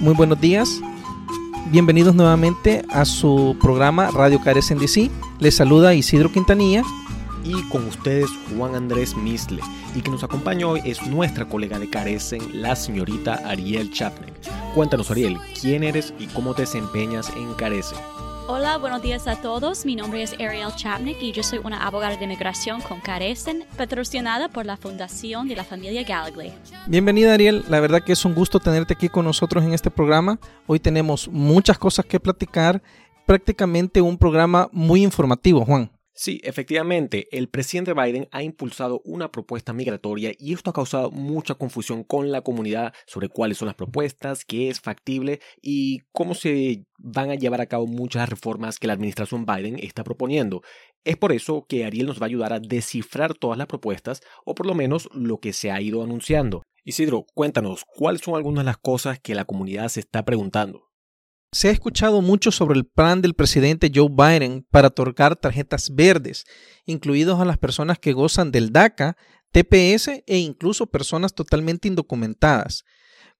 muy buenos días. Bienvenidos nuevamente a su programa Radio Carecen DC. Les saluda Isidro Quintanilla. Y con ustedes Juan Andrés Misle. Y que nos acompaña hoy es nuestra colega de Carecen, la señorita Ariel Chapnek. Cuéntanos Ariel, ¿quién eres y cómo te desempeñas en Carecen? Hola, buenos días a todos. Mi nombre es Ariel Chapnik y yo soy una abogada de inmigración con Carecen, patrocinada por la Fundación de la Familia Gallagher. Bienvenida Ariel, la verdad que es un gusto tenerte aquí con nosotros en este programa. Hoy tenemos muchas cosas que platicar, prácticamente un programa muy informativo, Juan. Sí, efectivamente, el presidente Biden ha impulsado una propuesta migratoria y esto ha causado mucha confusión con la comunidad sobre cuáles son las propuestas, qué es factible y cómo se van a llevar a cabo muchas reformas que la administración Biden está proponiendo. Es por eso que Ariel nos va a ayudar a descifrar todas las propuestas o por lo menos lo que se ha ido anunciando. Isidro, cuéntanos, ¿cuáles son algunas de las cosas que la comunidad se está preguntando? Se ha escuchado mucho sobre el plan del presidente Joe Biden para otorgar tarjetas verdes, incluidos a las personas que gozan del DACA, TPS e incluso personas totalmente indocumentadas.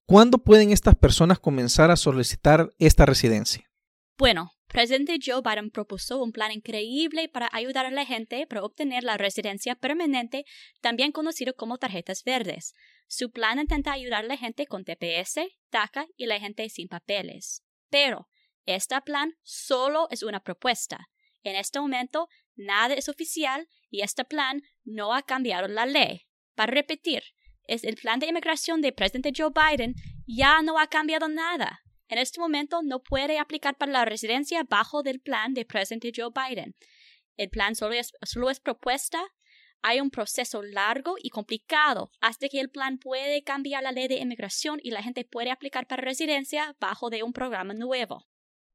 ¿Cuándo pueden estas personas comenzar a solicitar esta residencia? Bueno, presidente Joe Biden propuso un plan increíble para ayudar a la gente para obtener la residencia permanente, también conocido como tarjetas verdes. Su plan intenta ayudar a la gente con TPS, DACA y la gente sin papeles. Pero este plan solo es una propuesta. En este momento, nada es oficial y este plan no ha cambiado la ley. Para repetir, es el plan de inmigración del presidente Joe Biden ya no ha cambiado nada. En este momento no puede aplicar para la residencia bajo del plan del presidente Joe Biden. El plan solo es, solo es propuesta. Hay un proceso largo y complicado hasta que el plan puede cambiar la ley de inmigración y la gente puede aplicar para residencia bajo de un programa nuevo.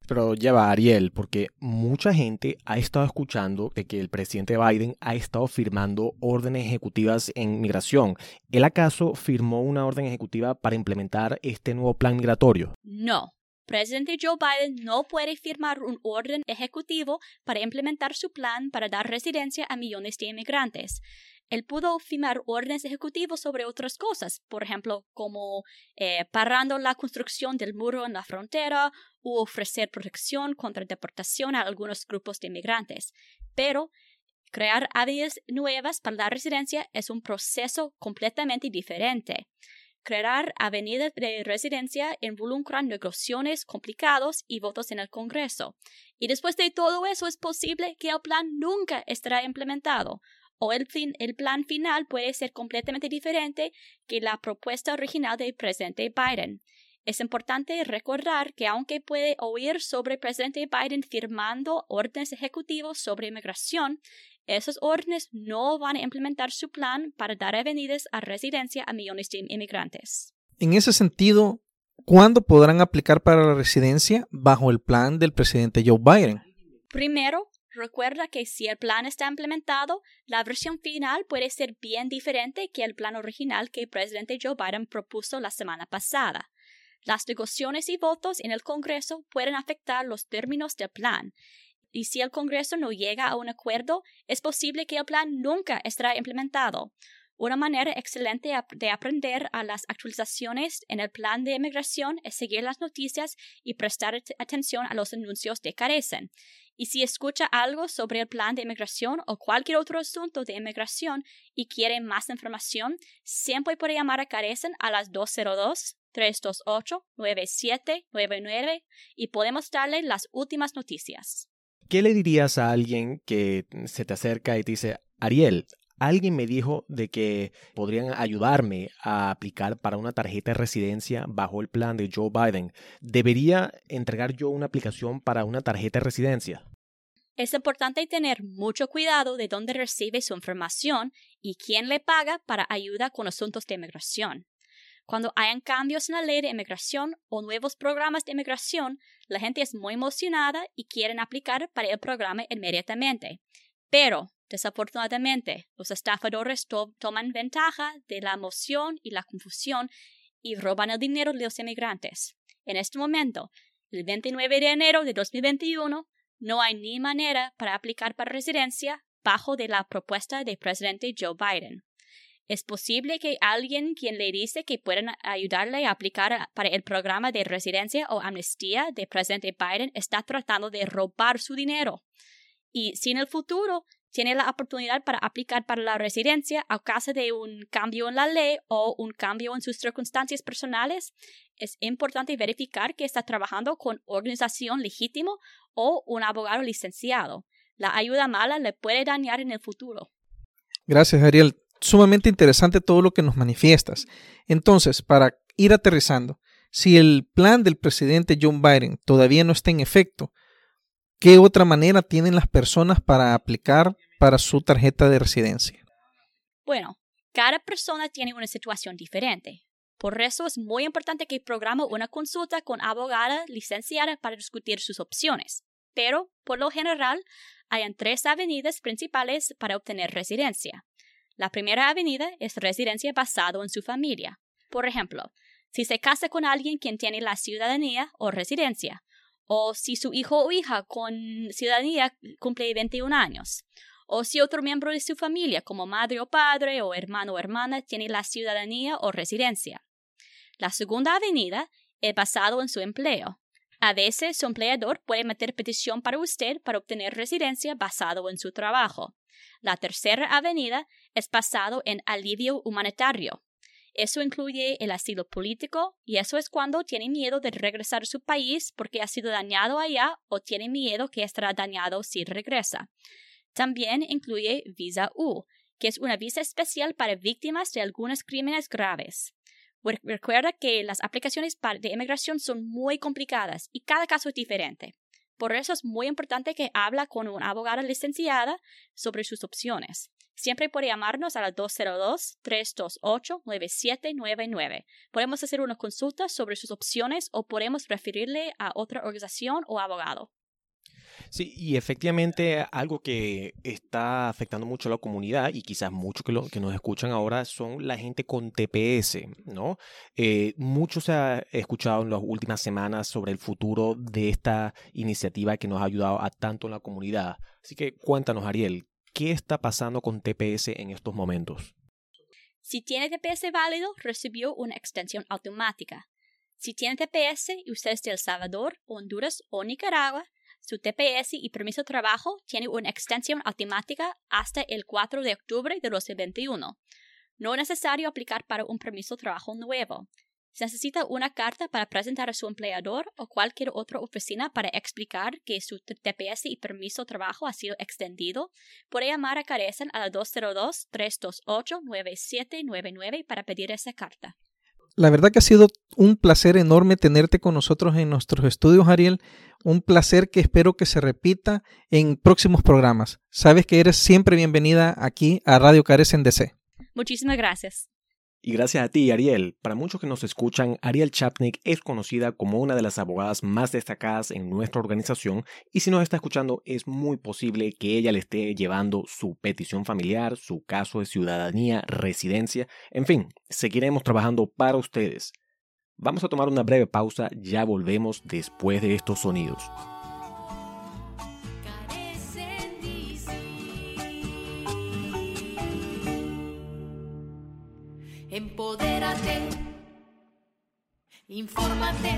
Pero ya va, Ariel, porque mucha gente ha estado escuchando de que el presidente Biden ha estado firmando órdenes ejecutivas en migración. ¿Él acaso firmó una orden ejecutiva para implementar este nuevo plan migratorio? No. Presidente Joe Biden no puede firmar un orden ejecutivo para implementar su plan para dar residencia a millones de inmigrantes. Él pudo firmar órdenes ejecutivos sobre otras cosas, por ejemplo, como eh, parando la construcción del muro en la frontera u ofrecer protección contra deportación a algunos grupos de inmigrantes. Pero crear avenidas nuevas para la residencia es un proceso completamente diferente. Crear avenidas de residencia involucra negociaciones complicados y votos en el Congreso. Y después de todo eso es posible que el plan nunca estará implementado o el, el plan final puede ser completamente diferente que la propuesta original del presidente Biden. Es importante recordar que aunque puede oír sobre presidente Biden firmando órdenes ejecutivos sobre inmigración, esos órdenes no van a implementar su plan para dar avenidas a residencia a millones de inmigrantes. En ese sentido, ¿cuándo podrán aplicar para la residencia bajo el plan del presidente Joe Biden? Primero, Recuerda que si el plan está implementado, la versión final puede ser bien diferente que el plan original que el presidente Joe Biden propuso la semana pasada. Las negociaciones y votos en el Congreso pueden afectar los términos del plan, y si el Congreso no llega a un acuerdo, es posible que el plan nunca estará implementado. Una manera excelente de aprender a las actualizaciones en el plan de inmigración es seguir las noticias y prestar atención a los anuncios que carecen. Y si escucha algo sobre el plan de inmigración o cualquier otro asunto de inmigración y quiere más información, siempre puede llamar a Carecen a las 202-328-9799 y podemos darle las últimas noticias. ¿Qué le dirías a alguien que se te acerca y te dice, Ariel, alguien me dijo de que podrían ayudarme a aplicar para una tarjeta de residencia bajo el plan de Joe Biden. ¿Debería entregar yo una aplicación para una tarjeta de residencia? Es importante tener mucho cuidado de dónde recibe su información y quién le paga para ayuda con asuntos de inmigración. Cuando hayan cambios en la ley de inmigración o nuevos programas de inmigración, la gente es muy emocionada y quieren aplicar para el programa inmediatamente. Pero, desafortunadamente, los estafadores toman ventaja de la emoción y la confusión y roban el dinero de los inmigrantes. En este momento, el 29 de enero de 2021, no hay ni manera para aplicar para residencia bajo de la propuesta del presidente Joe Biden. Es posible que alguien quien le dice que pueden ayudarle a aplicar para el programa de residencia o amnistía de presidente Biden está tratando de robar su dinero. Y si en el futuro tiene la oportunidad para aplicar para la residencia a causa de un cambio en la ley o un cambio en sus circunstancias personales, es importante verificar que está trabajando con organización legítima o un abogado licenciado. La ayuda mala le puede dañar en el futuro. Gracias, Ariel sumamente interesante todo lo que nos manifiestas. Entonces, para ir aterrizando, si el plan del presidente John Biden todavía no está en efecto, ¿qué otra manera tienen las personas para aplicar para su tarjeta de residencia? Bueno, cada persona tiene una situación diferente. Por eso es muy importante que programe una consulta con abogada licenciada para discutir sus opciones. Pero, por lo general, hay tres avenidas principales para obtener residencia. La primera avenida es residencia basado en su familia. Por ejemplo, si se casa con alguien quien tiene la ciudadanía o residencia, o si su hijo o hija con ciudadanía cumple 21 años, o si otro miembro de su familia, como madre o padre o hermano o hermana, tiene la ciudadanía o residencia. La segunda avenida es basado en su empleo. A veces su empleador puede meter petición para usted para obtener residencia basado en su trabajo. La tercera avenida es basado en alivio humanitario. Eso incluye el asilo político y eso es cuando tiene miedo de regresar a su país porque ha sido dañado allá o tiene miedo que estará dañado si regresa. También incluye visa U, que es una visa especial para víctimas de algunos crímenes graves. Recuerda que las aplicaciones de inmigración son muy complicadas y cada caso es diferente. Por eso es muy importante que habla con una abogada licenciada sobre sus opciones. Siempre puede llamarnos a la 202-328-9799. Podemos hacer una consulta sobre sus opciones o podemos referirle a otra organización o abogado. Sí, y efectivamente algo que está afectando mucho a la comunidad y quizás muchos que, que nos escuchan ahora son la gente con TPS, ¿no? Eh, mucho se ha escuchado en las últimas semanas sobre el futuro de esta iniciativa que nos ha ayudado a tanto en la comunidad. Así que cuéntanos, Ariel, ¿qué está pasando con TPS en estos momentos? Si tiene TPS válido, recibió una extensión automática. Si tiene TPS y usted es de El Salvador, Honduras o Nicaragua, su TPS y permiso de trabajo tiene una extensión automática hasta el 4 de octubre de 2021. No es necesario aplicar para un permiso de trabajo nuevo. Si necesita una carta para presentar a su empleador o cualquier otra oficina para explicar que su TPS y permiso de trabajo ha sido extendido, puede llamar a Carecen a la 202-328-9799 para pedir esa carta. La verdad que ha sido un placer enorme tenerte con nosotros en nuestros estudios, Ariel. Un placer que espero que se repita en próximos programas. Sabes que eres siempre bienvenida aquí a Radio Carecen DC. Muchísimas gracias. Y gracias a ti, Ariel. Para muchos que nos escuchan, Ariel Chapnik es conocida como una de las abogadas más destacadas en nuestra organización y si nos está escuchando es muy posible que ella le esté llevando su petición familiar, su caso de ciudadanía, residencia, en fin, seguiremos trabajando para ustedes. Vamos a tomar una breve pausa, ya volvemos después de estos sonidos. Empodérate, infórmate,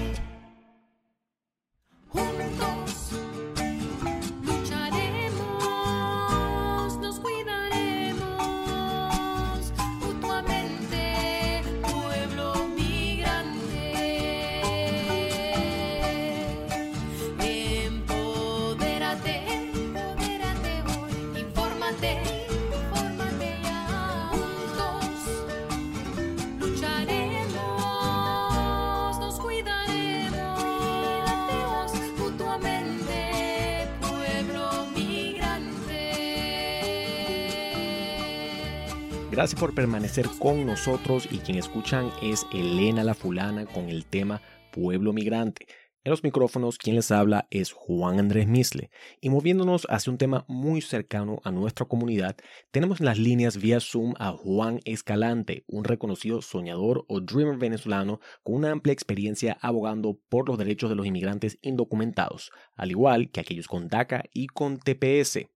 Gracias por permanecer con nosotros y quien escuchan es Elena la Fulana con el tema Pueblo Migrante. En los micrófonos quien les habla es Juan Andrés Misle y moviéndonos hacia un tema muy cercano a nuestra comunidad, tenemos en las líneas vía Zoom a Juan Escalante, un reconocido soñador o dreamer venezolano con una amplia experiencia abogando por los derechos de los inmigrantes indocumentados, al igual que aquellos con DACA y con TPS.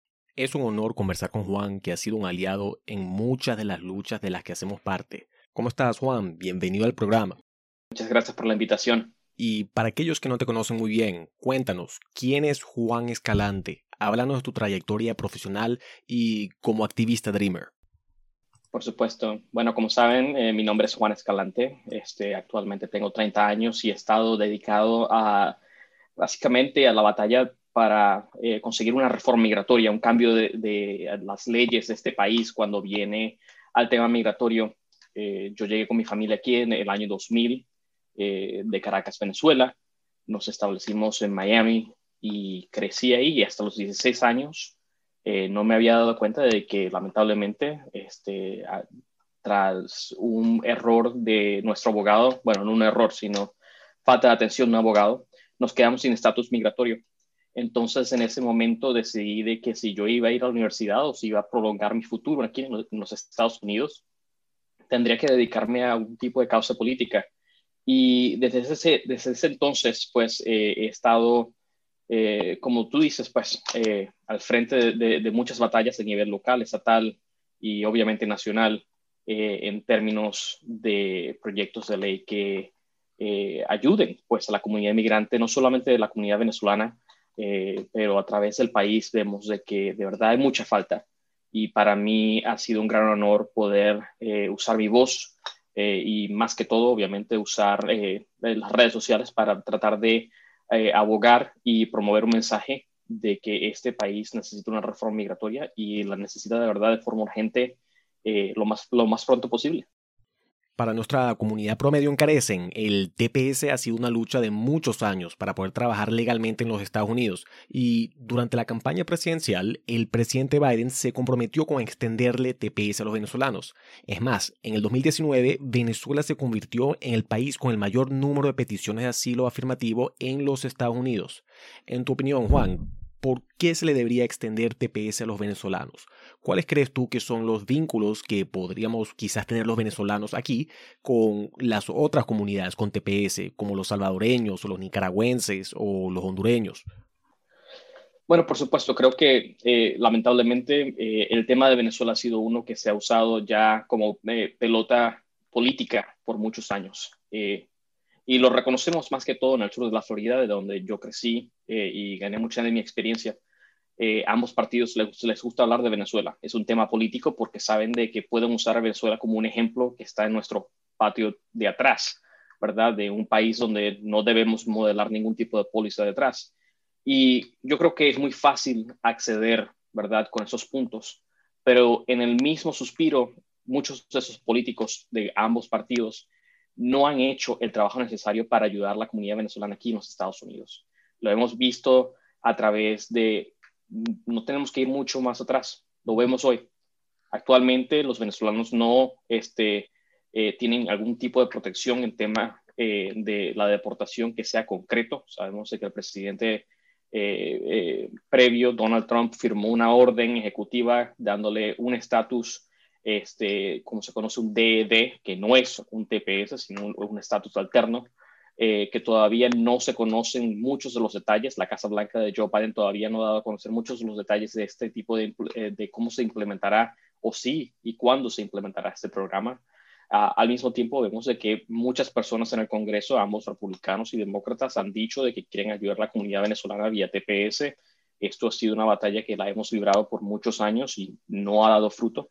Es un honor conversar con Juan, que ha sido un aliado en muchas de las luchas de las que hacemos parte. ¿Cómo estás, Juan? Bienvenido al programa. Muchas gracias por la invitación. Y para aquellos que no te conocen muy bien, cuéntanos, ¿quién es Juan Escalante? Háblanos de tu trayectoria profesional y como activista Dreamer. Por supuesto. Bueno, como saben, eh, mi nombre es Juan Escalante. Este, actualmente tengo 30 años y he estado dedicado a básicamente a la batalla para eh, conseguir una reforma migratoria, un cambio de, las leyes de este país cuando viene al tema migratorio. Eh, yo llegué con mi familia aquí en el año 2000 eh, de Caracas, Venezuela. Nos establecimos en Miami y crecí ahí y hasta los 16 años no me había dado cuenta de que lamentablemente este, tras un error de nuestro abogado, bueno, no un error, sino falta de atención de un abogado, nos quedamos sin estatus migratorio. Entonces, en ese momento decidí de que si yo iba a ir a la universidad o si iba a prolongar mi futuro aquí en los Estados Unidos, tendría que dedicarme a un tipo de causa política. Y desde ese, desde ese entonces, pues, eh, he estado, eh, como tú dices, pues, eh, al frente de, de, muchas batallas a nivel local, estatal y obviamente nacional, en términos de proyectos de ley que ayuden, pues, a la comunidad inmigrante, no solamente de la comunidad venezolana, pero a través del país vemos de que de verdad hay mucha falta y para mí ha sido un gran honor poder eh, usar mi voz eh, y más que todo, obviamente, usar eh, las redes sociales para tratar de eh, abogar y promover un mensaje de que este país necesita una reforma migratoria y la necesita de verdad de forma urgente eh, lo, más, lo más pronto posible. Para nuestra comunidad promedio en Carecen, el TPS ha sido una lucha de muchos años para poder trabajar legalmente en los Estados Unidos y durante la campaña presidencial el presidente Biden se comprometió con extenderle TPS a los venezolanos. Es más, en el 2019 Venezuela se convirtió en el país con el mayor número de peticiones de asilo afirmativo en los Estados Unidos. En tu opinión, Juan, ¿por qué se le debería extender TPS a los venezolanos? ¿Cuáles crees tú que son los vínculos que podríamos quizás tener los venezolanos aquí con las otras comunidades con TPS, como los salvadoreños o los nicaragüenses o los hondureños? Bueno, por supuesto, creo que eh, lamentablemente eh, el tema de Venezuela ha sido uno que se ha usado ya como eh, pelota política por muchos años. Y lo reconocemos más que todo en el sur de la Florida, de donde yo crecí eh, y gané mucha de mi experiencia. Eh, ambos partidos les, les, gusta hablar de Venezuela. Es un tema político porque saben de que pueden usar a Venezuela como un ejemplo que está en nuestro patio de atrás, ¿verdad? De un país donde no debemos modelar ningún tipo de póliza detrás. Y yo creo que es muy fácil acceder, ¿verdad? Con esos puntos. Pero en el mismo suspiro, muchos de esos políticos de ambos partidos no han hecho el trabajo necesario para ayudar a la comunidad venezolana aquí en los Estados Unidos. Lo hemos visto a través de, no tenemos que ir mucho más atrás, lo vemos hoy. Actualmente los venezolanos no este, eh, tienen algún tipo de protección en tema eh, de la deportación que sea concreto. Sabemos que el presidente eh, previo, Donald Trump, firmó una orden ejecutiva dándole un estatus este, como se conoce un DED, que no es un TPS, sino un estatus alterno, eh, que todavía no se conocen muchos de los detalles. La Casa Blanca de Joe Biden todavía no ha dado a conocer muchos de los detalles de este tipo de, eh, de cómo se implementará o sí y cuándo se implementará este programa. Uh, al mismo tiempo vemos de que muchas personas en el Congreso, ambos republicanos y demócratas, han dicho de que quieren ayudar a la comunidad venezolana vía TPS. Esto ha sido una batalla que la hemos librado por muchos años y no ha dado fruto.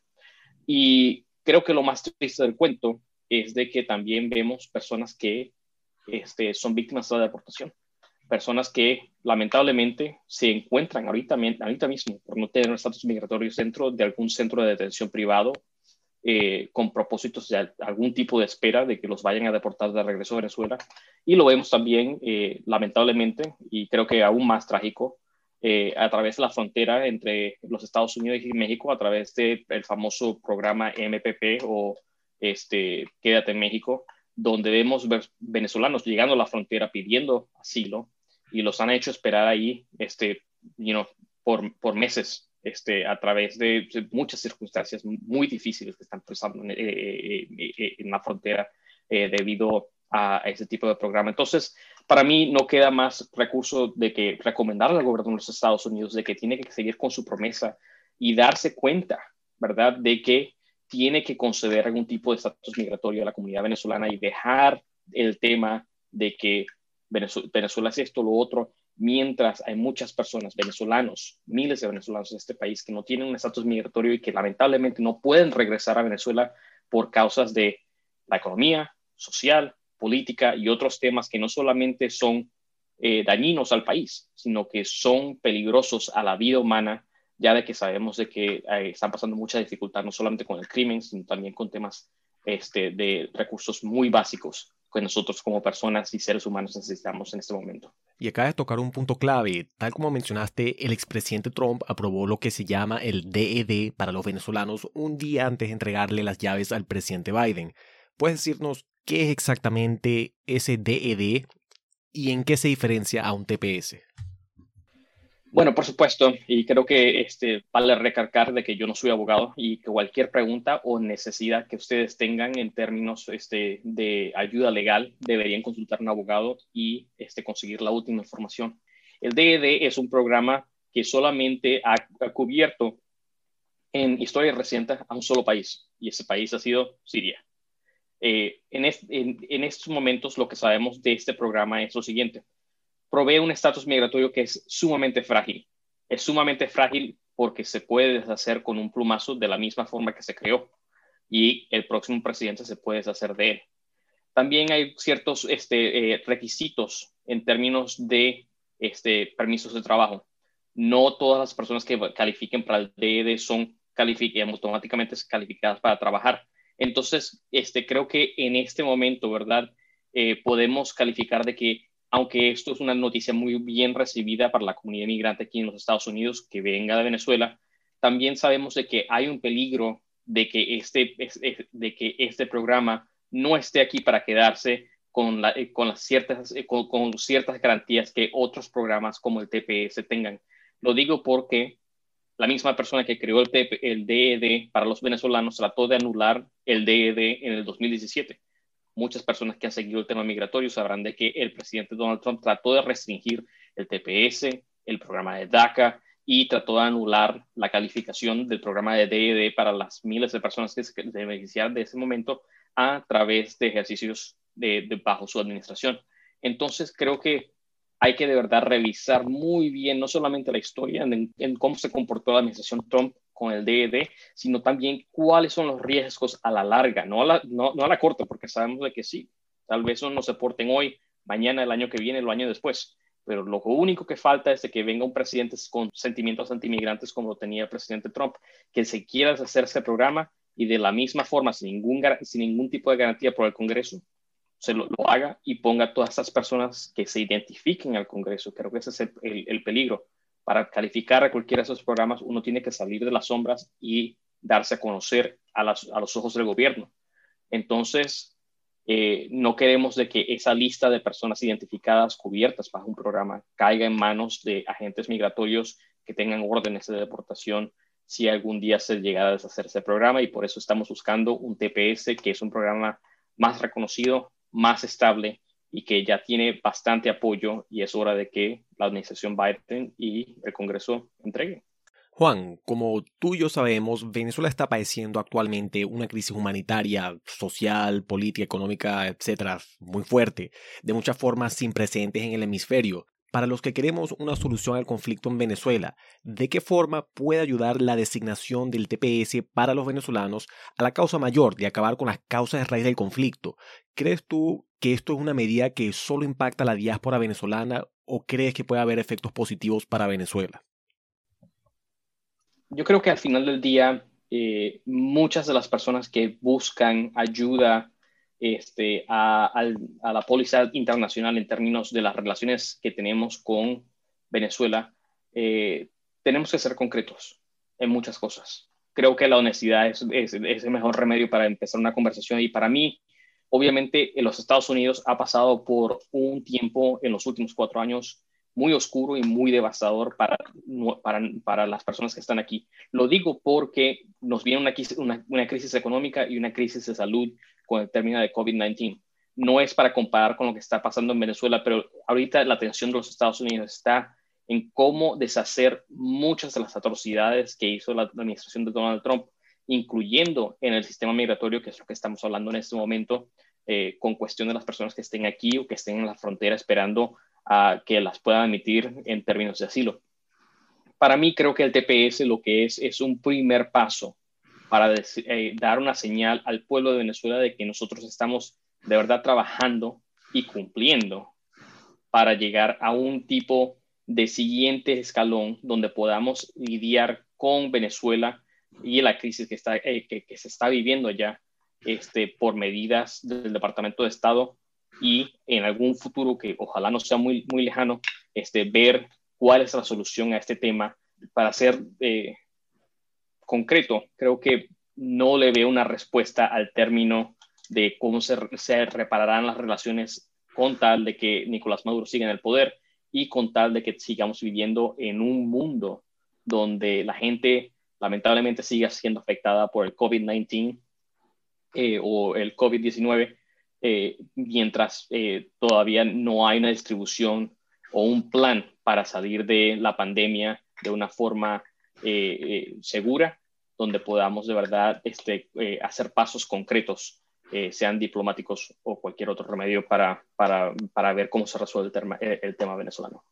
Y creo que lo más triste del cuento es de que también vemos personas que este, son víctimas de la deportación. Personas que lamentablemente se encuentran ahorita, ahorita mismo por no tener estatus migratorio dentro de algún centro de detención privado eh, con propósitos de algún tipo de espera de que los vayan a deportar de regreso a Venezuela. Y lo vemos también, eh, lamentablemente, y creo que aún más trágico, eh, a través de la frontera entre los Estados Unidos y México, a través del de famoso programa MPP o este, Quédate en México, donde vemos venezolanos llegando a la frontera pidiendo asilo y los han hecho esperar ahí este, you know, por, por meses este, a través de muchas circunstancias muy difíciles que están pasando en, eh, en la frontera eh, debido a ese tipo de programa. Entonces, para mí no queda más recurso de que recomendarle al gobierno de los Estados Unidos de que tiene que seguir con su promesa y darse cuenta, ¿verdad?, de que tiene que conceder algún tipo de estatus migratorio a la comunidad venezolana y dejar el tema de que Venezuela, es esto, lo otro, mientras hay muchas personas, venezolanos, miles de venezolanos en este país que no tienen un estatus migratorio y que lamentablemente no pueden regresar a Venezuela por causas de la economía, social, política y otros temas que no solamente son eh, dañinos al país, sino que son peligrosos a la vida humana, ya de que sabemos de que eh, están pasando mucha dificultad, no solamente con el crimen, sino también con temas este, de recursos muy básicos que nosotros como personas y seres humanos necesitamos en este momento. Y acaba de tocar un punto clave. Tal como mencionaste, el expresidente Trump aprobó lo que se llama el DED e para los venezolanos un día antes de entregarle las llaves al presidente Biden. ¿Puedes decirnos qué es exactamente ese DED e y en qué se diferencia a un TPS? Bueno, por supuesto, y creo que este, vale recalcar de que yo no soy abogado y que cualquier pregunta o necesidad que ustedes tengan en términos este, de ayuda legal deberían consultar a un abogado y este, conseguir la última información. El DED e es un programa que solamente ha, cubierto en historia reciente a un solo país y ese país ha sido Siria. Eh, en, estos momentos lo que sabemos de este programa es lo siguiente provee un estatus migratorio que es sumamente frágil. Es sumamente frágil porque se puede deshacer con un plumazo de la misma forma que se creó y el próximo presidente se puede deshacer de él. También hay ciertos este, eh, requisitos en términos de este, permisos de trabajo. No todas las personas que califiquen para el DED son automáticamente calificadas para trabajar. Entonces, este, creo que en este momento, ¿verdad? Eh, podemos calificar de que aunque esto es una noticia muy bien recibida para la comunidad inmigrante aquí en los Estados Unidos que venga de Venezuela, también sabemos de que hay un peligro de que este, de que este programa no esté aquí para quedarse con, eh, con, las ciertas, eh, con, ciertas garantías que otros programas como el TPS tengan. Lo digo porque la misma persona que creó el, el DED e para los venezolanos trató de anular el DED e en el 2017 muchas personas que han seguido el tema migratorio sabrán de que el presidente Donald Trump trató de restringir el TPS, el programa de DACA y trató de anular la calificación del programa de DED e para las miles de personas que se beneficiaron de ese momento a través de ejercicios de, bajo su administración. Entonces creo que hay que de verdad revisar muy bien no solamente la historia en cómo se comportó la administración Trump con el DED, sino también cuáles son los riesgos a la larga, no a la, no, a la corta, porque sabemos de que sí, tal vez no se porten hoy, mañana, el año que viene, el año después. Pero lo único que falta es que venga un presidente con sentimientos antimigrantes como lo tenía el presidente Trump, que se quiera hacer ese programa y de la misma forma, sin ningún, sin ningún tipo de garantía por el Congreso, se lo, haga y ponga a todas esas personas que se identifiquen al Congreso. Creo que ese es el peligro para calificar a cualquiera de esos programas, uno tiene que salir de las sombras y darse a conocer a, los ojos del gobierno. Entonces, eh, no queremos de que esa lista de personas identificadas cubiertas bajo un programa caiga en manos de agentes migratorios que tengan órdenes de deportación si algún día se llegara a deshacer ese programa y por eso estamos buscando un TPS que es un programa más reconocido, más estable y que ya tiene bastante apoyo y es hora de que la administración Biden y el Congreso entreguen. Juan, como tú y yo sabemos, Venezuela está padeciendo actualmente una crisis humanitaria, social, política, económica, etcétera, muy fuerte, de muchas formas sin precedentes en el hemisferio. Para los que queremos una solución al conflicto en Venezuela, ¿de qué forma puede ayudar la designación del TPS para los venezolanos a la causa mayor de acabar con las causas de raíz del conflicto? ¿Crees tú que esto es una medida que solo impacta a la diáspora venezolana o crees que puede haber efectos positivos para Venezuela? Yo creo que al final del día, eh, muchas de las personas que buscan ayuda este, a, la póliza internacional en términos de las relaciones que tenemos con Venezuela, eh, tenemos que ser concretos en muchas cosas. Creo que la honestidad es, el mejor remedio para empezar una conversación y para mí, obviamente, en los Estados Unidos ha pasado por un tiempo en los últimos cuatro años muy oscuro y muy devastador para, para, para, las personas que están aquí. Lo digo porque nos viene una, una, una crisis económica y una crisis de salud con el término de COVID-19. No es para comparar con lo que está pasando en Venezuela, pero ahorita la atención de los Estados Unidos está en cómo deshacer muchas de las atrocidades que hizo la administración de Donald Trump, incluyendo en el sistema migratorio, que es lo que estamos hablando en este momento, eh, con cuestión de las personas que estén aquí o que estén en la frontera esperando a que las puedan emitir en términos de asilo. Para mí creo que el TPS lo que es es un primer paso para eh, dar una señal al pueblo de Venezuela de que nosotros estamos de verdad trabajando y cumpliendo para llegar a un tipo de siguiente escalón donde podamos lidiar con Venezuela y la crisis que, está, eh, que, se está viviendo allá este, por medidas del Departamento de Estado y en algún futuro que ojalá no sea muy, muy lejano, este, ver cuál es la solución a este tema. Para ser eh, concreto, creo que no le veo una respuesta al término de cómo se, se repararán las relaciones con tal de que Nicolás Maduro siga en el poder y con tal de que sigamos viviendo en un mundo donde la gente lamentablemente siga siendo afectada por el COVID-19 eh, o el COVID-19, eh, mientras eh, todavía no hay una distribución o un plan para salir de la pandemia de una forma segura, donde podamos de verdad este, hacer pasos concretos sean diplomáticos o cualquier otro remedio para, para, para ver cómo se resuelve el tema, el tema venezolano.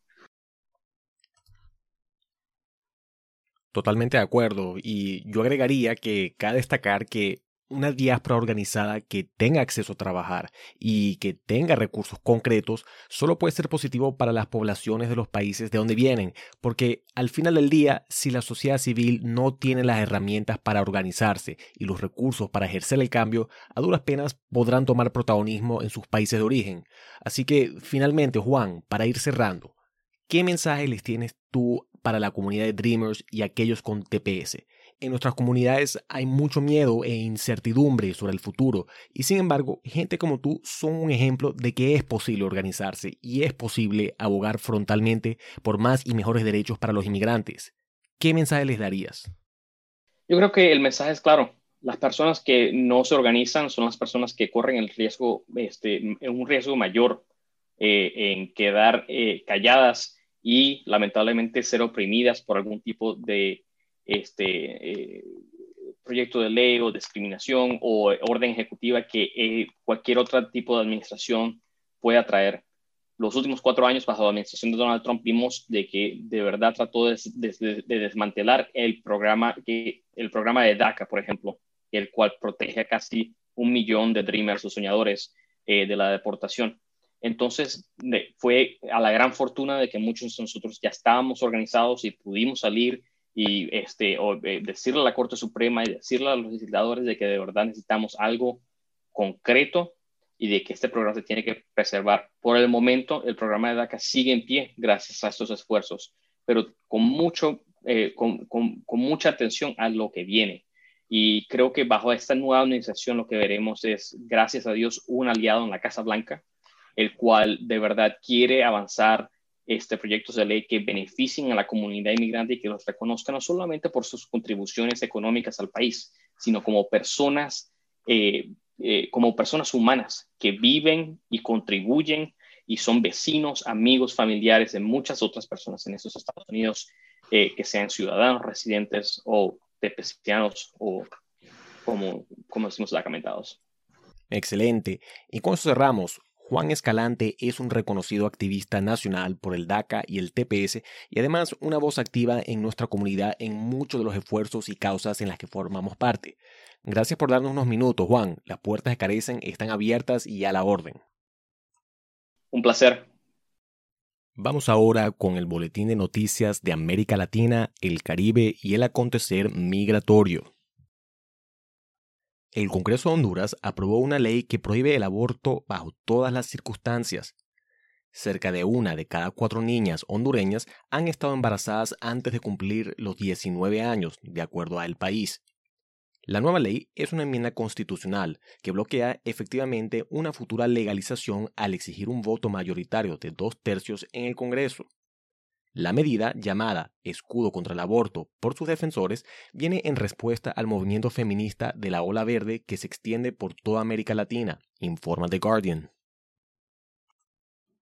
Totalmente de acuerdo. Y yo agregaría que cabe destacar que una diáspora organizada que tenga acceso a trabajar y que tenga recursos concretos solo puede ser positivo para las poblaciones de los países de donde vienen, porque al final del día, si la sociedad civil no tiene las herramientas para organizarse y los recursos para ejercer el cambio, a duras penas podrán tomar protagonismo en sus países de origen. Así que, finalmente, Juan, para ir cerrando, ¿qué mensaje les tienes tú para la comunidad de Dreamers y aquellos con TPS? En nuestras comunidades hay mucho miedo e incertidumbre sobre el futuro y sin embargo, gente como tú son un ejemplo de que es posible organizarse y es posible abogar frontalmente por más y mejores derechos para los inmigrantes. ¿Qué mensaje les darías? Yo creo que el mensaje es claro. Las personas que no se organizan son las personas que corren el riesgo, este, un riesgo mayor eh, en quedar eh, calladas y lamentablemente ser oprimidas por algún tipo de este, eh, proyecto de ley o discriminación o orden ejecutiva que eh, cualquier otro tipo de administración pueda traer. Los últimos cuatro años bajo la administración de Donald Trump vimos de que de verdad trató de, desmantelar el programa, que, el programa de DACA, por ejemplo, el cual protege a casi un millón de dreamers o soñadores eh, de la deportación. Entonces, fue a la gran fortuna de que muchos de nosotros ya estábamos organizados y pudimos salir y este, o, eh, decirle a la Corte Suprema y decirle a los legisladores de que de verdad necesitamos algo concreto y de que este programa se tiene que preservar. Por el momento, el programa de DACA sigue en pie gracias a estos esfuerzos, pero con, mucho, eh, con, con, con mucha atención a lo que viene. Y creo que bajo esta nueva administración lo que veremos es, gracias a Dios, un aliado en la Casa Blanca, el cual de verdad quiere avanzar este, proyectos de ley que beneficien a la comunidad inmigrante y que los reconozcan no solamente por sus contribuciones económicas al país, sino como personas, eh, eh, como personas humanas que viven y contribuyen y son vecinos, amigos, familiares de muchas otras personas en estos Estados Unidos, eh, que sean ciudadanos, residentes o tepecianos o como, como decimos, lacamentados. Excelente. Y con eso cerramos Juan Escalante es un reconocido activista nacional por el DACA y el TPS y además una voz activa en nuestra comunidad en muchos de los esfuerzos y causas en las que formamos parte. Gracias por darnos unos minutos, Juan. Las puertas de Carecen están abiertas y a la orden. Un placer. Vamos ahora con el boletín de noticias de América Latina, el Caribe y el acontecer migratorio. El Congreso de Honduras aprobó una ley que prohíbe el aborto bajo todas las circunstancias. Cerca de una de cada cuatro niñas hondureñas han estado embarazadas antes de cumplir los 19 años, de acuerdo a el país. La nueva ley es una enmienda constitucional que bloquea efectivamente una futura legalización al exigir un voto mayoritario de dos tercios en el Congreso. La medida, llamada Escudo contra el Aborto por sus defensores, viene en respuesta al movimiento feminista de la ola verde que se extiende por toda América Latina, informa The Guardian.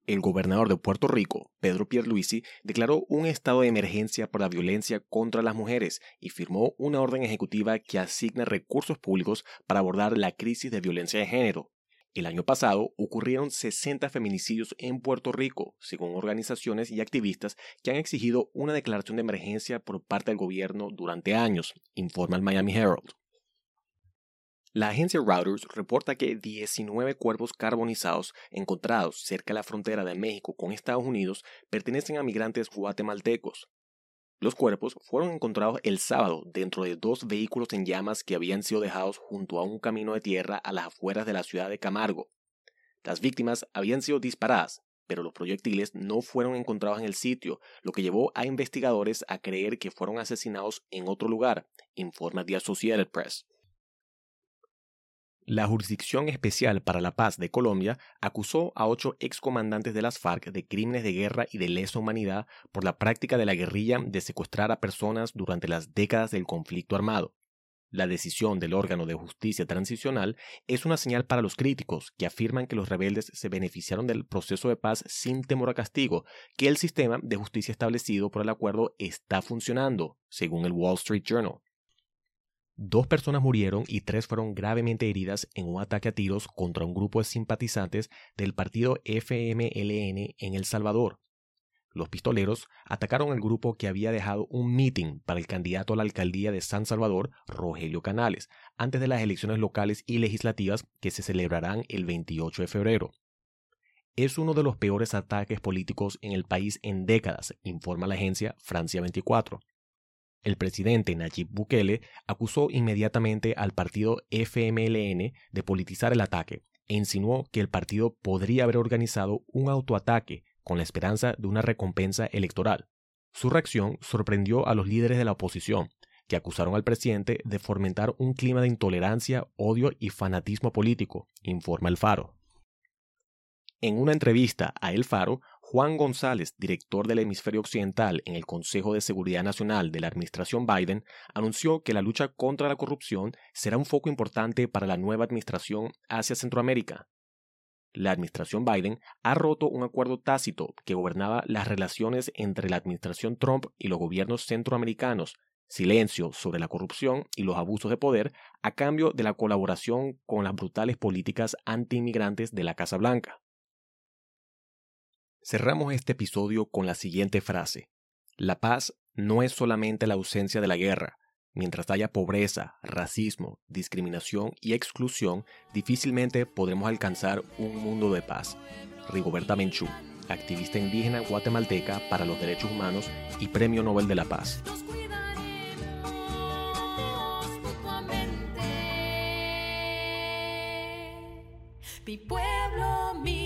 el gobernador de Puerto Rico, Pedro Pierluisi, declaró un estado de emergencia por la violencia contra las mujeres y firmó una orden ejecutiva que asigna recursos públicos para abordar la crisis de violencia de género. El año pasado ocurrieron 60 feminicidios en Puerto Rico, según organizaciones y activistas que han exigido una declaración de emergencia por parte del gobierno durante años, informa el Miami Herald. La agencia Reuters reporta que 19 cuerpos carbonizados encontrados cerca de la frontera de México con Estados Unidos pertenecen a migrantes guatemaltecos. Los cuerpos fueron encontrados el sábado dentro de dos vehículos en llamas que habían sido dejados junto a un camino de tierra a las afueras de la ciudad de Camargo. Las víctimas habían sido disparadas, pero los proyectiles no fueron encontrados en el sitio, lo que llevó a investigadores a creer que fueron asesinados en otro lugar, informa The Associated Press. La Jurisdicción Especial para la Paz de Colombia acusó a ocho excomandantes de las FARC de crímenes de guerra y de lesa humanidad por la práctica de la guerrilla de secuestrar a personas durante las décadas del conflicto armado. La decisión del órgano de justicia transicional es una señal para los críticos que afirman que los rebeldes se beneficiaron del proceso de paz sin temor a castigo, que el sistema de justicia establecido por el acuerdo está funcionando, según el Wall Street Journal. Dos personas murieron y tres fueron gravemente heridas en un ataque a tiros contra un grupo de simpatizantes del partido FMLN en El Salvador. Los pistoleros atacaron al grupo que había dejado un meeting para el candidato a la alcaldía de San Salvador, Rogelio Canales, antes de las elecciones locales y legislativas que se celebrarán el 28 de febrero. Es uno de los peores ataques políticos en el país en décadas, informa la agencia Francia 24. El presidente Nayib Bukele acusó inmediatamente al partido FMLN de politizar el ataque e insinuó que el partido podría haber organizado un autoataque con la esperanza de una recompensa electoral. Su reacción sorprendió a los líderes de la oposición, que acusaron al presidente de fomentar un clima de intolerancia, odio y fanatismo político, informa el Faro. En una entrevista a El Faro, Juan González, director del hemisferio occidental en el Consejo de Seguridad Nacional de la administración Biden, anunció que la lucha contra la corrupción será un foco importante para la nueva administración hacia Centroamérica. La administración Biden ha roto un acuerdo tácito que gobernaba las relaciones entre la administración Trump y los gobiernos centroamericanos, silencio sobre la corrupción y los abusos de poder a cambio de la colaboración con las brutales políticas antiinmigrantes de la Casa Blanca. Cerramos este episodio con la siguiente frase. La paz no es solamente la ausencia de la guerra. Mientras haya pobreza, racismo, discriminación y exclusión, difícilmente podremos alcanzar un mundo de paz. Rigoberta Menchú, activista indígena guatemalteca para los derechos humanos y Premio Nobel de la Paz. Mi pueblo migrante.